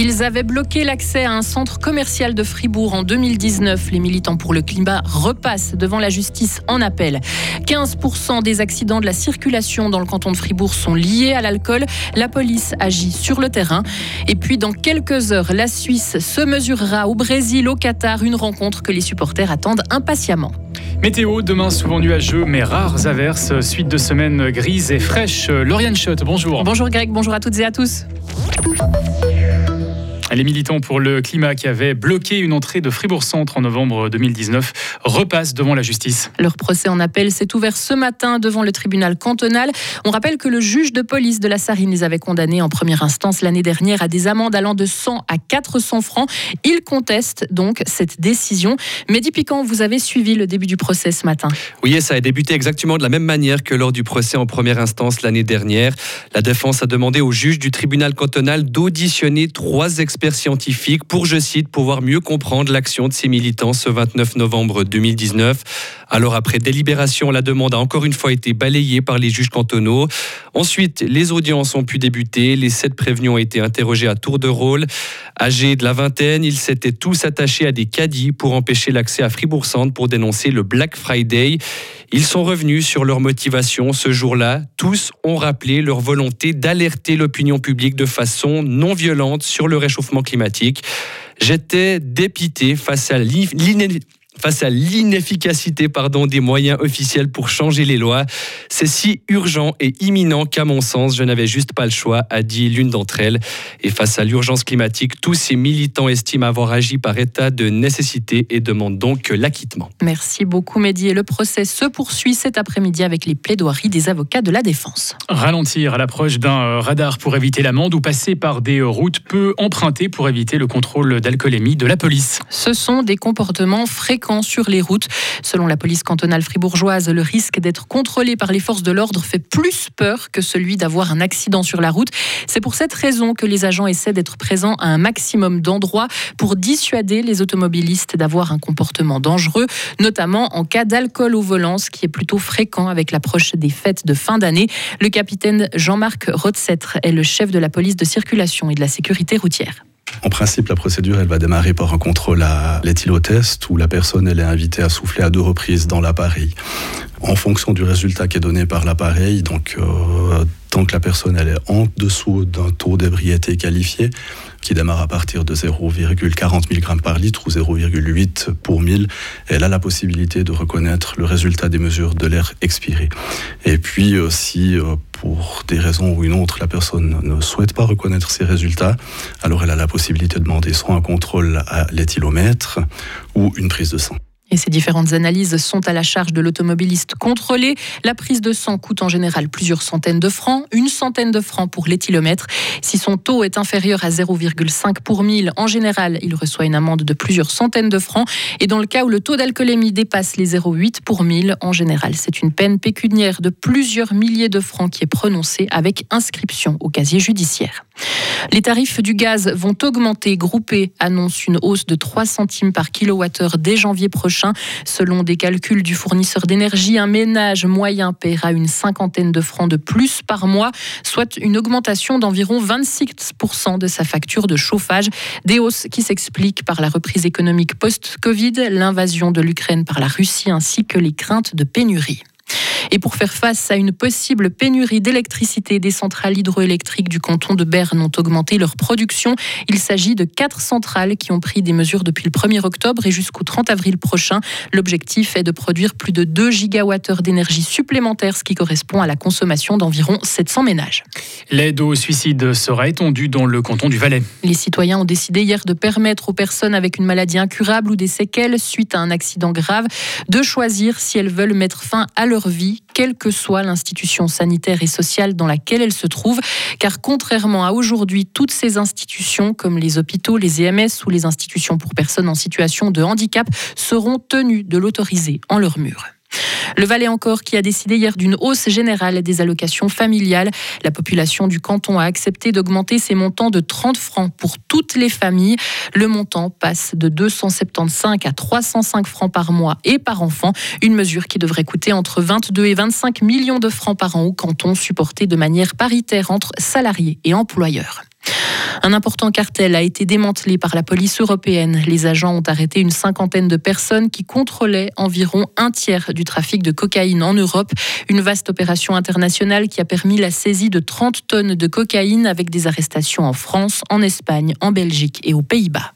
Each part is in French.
Ils avaient bloqué l'accès à un centre commercial de Fribourg en 2019. Les militants pour le climat repassent devant la justice en appel. 15% des accidents de la circulation dans le canton de Fribourg sont liés à l'alcool. La police agit sur le terrain. Et puis dans quelques heures, la Suisse se mesurera au Brésil, au Qatar, une rencontre que les supporters attendent impatiemment. Météo, demain souvent nuageux, mais rares averses. Suite de semaines grises et fraîches. Lauriane Schott, bonjour. Bonjour Greg, bonjour à toutes et à tous. Les militants pour le climat qui avaient bloqué une entrée de Fribourg-Centre en novembre 2019 repassent devant la justice. Leur procès en appel s'est ouvert ce matin devant le tribunal cantonal. On rappelle que le juge de police de la Sarine les avait condamnés en première instance l'année dernière à des amendes allant de 100 à 400 francs. Ils contestent donc cette décision. Mehdi Piquant, vous avez suivi le début du procès ce matin. Oui, ça a débuté exactement de la même manière que lors du procès en première instance l'année dernière. La défense a demandé au juge du tribunal cantonal d'auditionner trois experts scientifiques pour, je cite, pouvoir mieux comprendre l'action de ces militants ce 29 novembre 2019. Alors après délibération, la demande a encore une fois été balayée par les juges cantonaux. Ensuite, les audiences ont pu débuter. Les sept prévenus ont été interrogés à tour de rôle. Âgés de la vingtaine, ils s'étaient tous attachés à des caddies pour empêcher l'accès à Fribourg-Centre pour dénoncer le Black Friday. Ils sont revenus sur leur motivation ce jour-là. Tous ont rappelé leur volonté d'alerter l'opinion publique de façon non violente sur le réchauffement climatique. J'étais dépité face à face à l'inefficacité pardon, des moyens officiels pour changer les lois. C'est si urgent et imminent qu'à mon sens, je n'avais juste pas le choix, a dit l'une d'entre elles. Et face à l'urgence climatique, tous ces militants estiment avoir agi par état de nécessité et demandent donc l'acquittement. Merci beaucoup Mehdi. Et le procès se poursuit cet après-midi avec les plaidoiries des avocats de la défense. Ralentir à l'approche d'un euh, radar pour éviter l'amende ou passer par des routes peu empruntées pour éviter le contrôle d'alcoolémie de la police. Ce sont des comportements fréquents sur les routes. Selon la police cantonale fribourgeoise, le risque d'être contrôlé par les forces de l'ordre fait plus peur que celui d'avoir un accident sur la route. C'est pour cette raison que les agents essaient d'être présents à un maximum d'endroits pour dissuader les automobilistes d'avoir un comportement dangereux, notamment en cas d'alcool au volant, ce qui est plutôt fréquent avec l'approche des fêtes de fin d'année. Le capitaine Jean-Marc Rotsettre est le chef de la police de circulation et de la sécurité routière. En principe, la procédure, elle va démarrer par un contrôle à l'éthylotest où la personne elle est invitée à souffler à deux reprises dans l'appareil. En fonction du résultat qui est donné par l'appareil, donc euh, tant que la personne est en dessous d'un taux d'ébriété qualifié, qui démarre à partir de 0,40 mg par litre ou 0,8 pour 1000, elle a la possibilité de reconnaître le résultat des mesures de l'air expiré. Et puis, euh, si euh, pour des raisons ou une autre, la personne ne souhaite pas reconnaître ces résultats, alors elle a la possibilité de demander soit un contrôle à l'éthylomètre ou une prise de sang. Et ces différentes analyses sont à la charge de l'automobiliste contrôlé. La prise de sang coûte en général plusieurs centaines de francs, une centaine de francs pour l'éthylomètre. Si son taux est inférieur à 0,5 pour 1000, en général, il reçoit une amende de plusieurs centaines de francs. Et dans le cas où le taux d'alcoolémie dépasse les 0,8 pour 1000, en général, c'est une peine pécuniaire de plusieurs milliers de francs qui est prononcée avec inscription au casier judiciaire. Les tarifs du gaz vont augmenter. Groupé annonce une hausse de 3 centimes par kilowattheure dès janvier prochain. Selon des calculs du fournisseur d'énergie, un ménage moyen paiera une cinquantaine de francs de plus par mois, soit une augmentation d'environ 26% de sa facture de chauffage. Des hausses qui s'expliquent par la reprise économique post-Covid, l'invasion de l'Ukraine par la Russie ainsi que les craintes de pénurie. Et pour faire face à une possible pénurie d'électricité, des centrales hydroélectriques du canton de Berne ont augmenté leur production. Il s'agit de quatre centrales qui ont pris des mesures depuis le 1er octobre et jusqu'au 30 avril prochain. L'objectif est de produire plus de 2 gigawattheures d'énergie supplémentaire, ce qui correspond à la consommation d'environ 700 ménages. L'aide au suicide sera étendue dans le canton du Valais. Les citoyens ont décidé hier de permettre aux personnes avec une maladie incurable ou des séquelles suite à un accident grave de choisir si elles veulent mettre fin à leur vie quelle que soit l'institution sanitaire et sociale dans laquelle elle se trouve, car contrairement à aujourd'hui, toutes ces institutions, comme les hôpitaux, les EMS ou les institutions pour personnes en situation de handicap, seront tenues de l'autoriser en leur mur. Le Valais encore qui a décidé hier d'une hausse générale des allocations familiales. La population du canton a accepté d'augmenter ses montants de 30 francs pour toutes les familles. Le montant passe de 275 à 305 francs par mois et par enfant. Une mesure qui devrait coûter entre 22 et 25 millions de francs par an au canton, supporté de manière paritaire entre salariés et employeurs. Un important cartel a été démantelé par la police européenne. Les agents ont arrêté une cinquantaine de personnes qui contrôlaient environ un tiers du trafic de cocaïne en Europe. Une vaste opération internationale qui a permis la saisie de 30 tonnes de cocaïne avec des arrestations en France, en Espagne, en Belgique et aux Pays-Bas.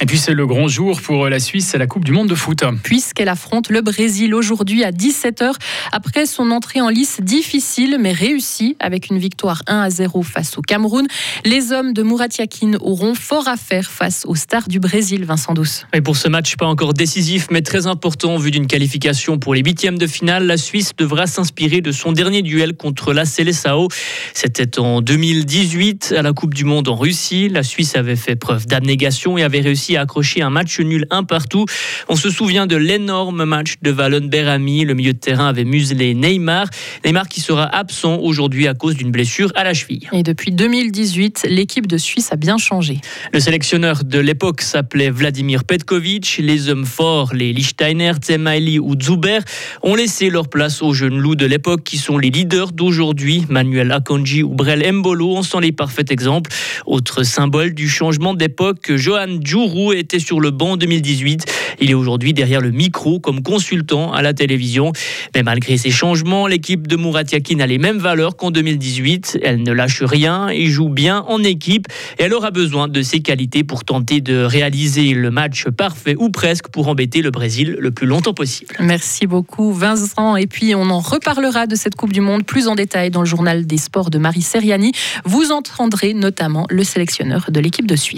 Et puis c'est le grand jour pour la Suisse à la Coupe du Monde de foot. Puisqu'elle affronte le Brésil aujourd'hui à 17h après son entrée en lice difficile mais réussie avec une victoire 1 à 0 face au Cameroun, les hommes de Murat Yakin auront fort à faire face aux stars du Brésil, Vincent Douce. Et pour ce match pas encore décisif mais très important vu d'une qualification pour les huitièmes de finale, la Suisse devra s'inspirer de son dernier duel contre la Seleção. C'était en 2018 à la Coupe du Monde en Russie. La Suisse avait fait preuve d'abnégation et avait réussi à accrocher un match nul un partout. On se souvient de l'énorme match de Valon Berami. Le milieu de terrain avait muselé Neymar. Neymar qui sera absent aujourd'hui à cause d'une blessure à la cheville. Et depuis 2018, l'équipe de Suisse a bien changé. Le sélectionneur de l'époque s'appelait Vladimir Petkovic. Les hommes forts, les Lichtsteiner, Tsemaili ou Zuber, ont laissé leur place aux jeunes loups de l'époque qui sont les leaders d'aujourd'hui. Manuel Akanji ou Brel Mbolo en sont les parfaits exemples. Autre symbole du changement d'époque, Johan Djourou était sur le banc en 2018. Il est aujourd'hui derrière le micro comme consultant à la télévision. Mais malgré ces changements, l'équipe de Murat Yakin a les mêmes valeurs qu'en 2018. Elle ne lâche rien et joue bien en équipe. Et elle aura besoin de ses qualités pour tenter de réaliser le match parfait ou presque pour embêter le Brésil le plus longtemps possible. Merci beaucoup Vincent. Et puis on en reparlera de cette Coupe du Monde plus en détail dans le journal des sports de Marie Seriani. Vous entendrez notamment le sélectionneur de l'équipe de Suisse.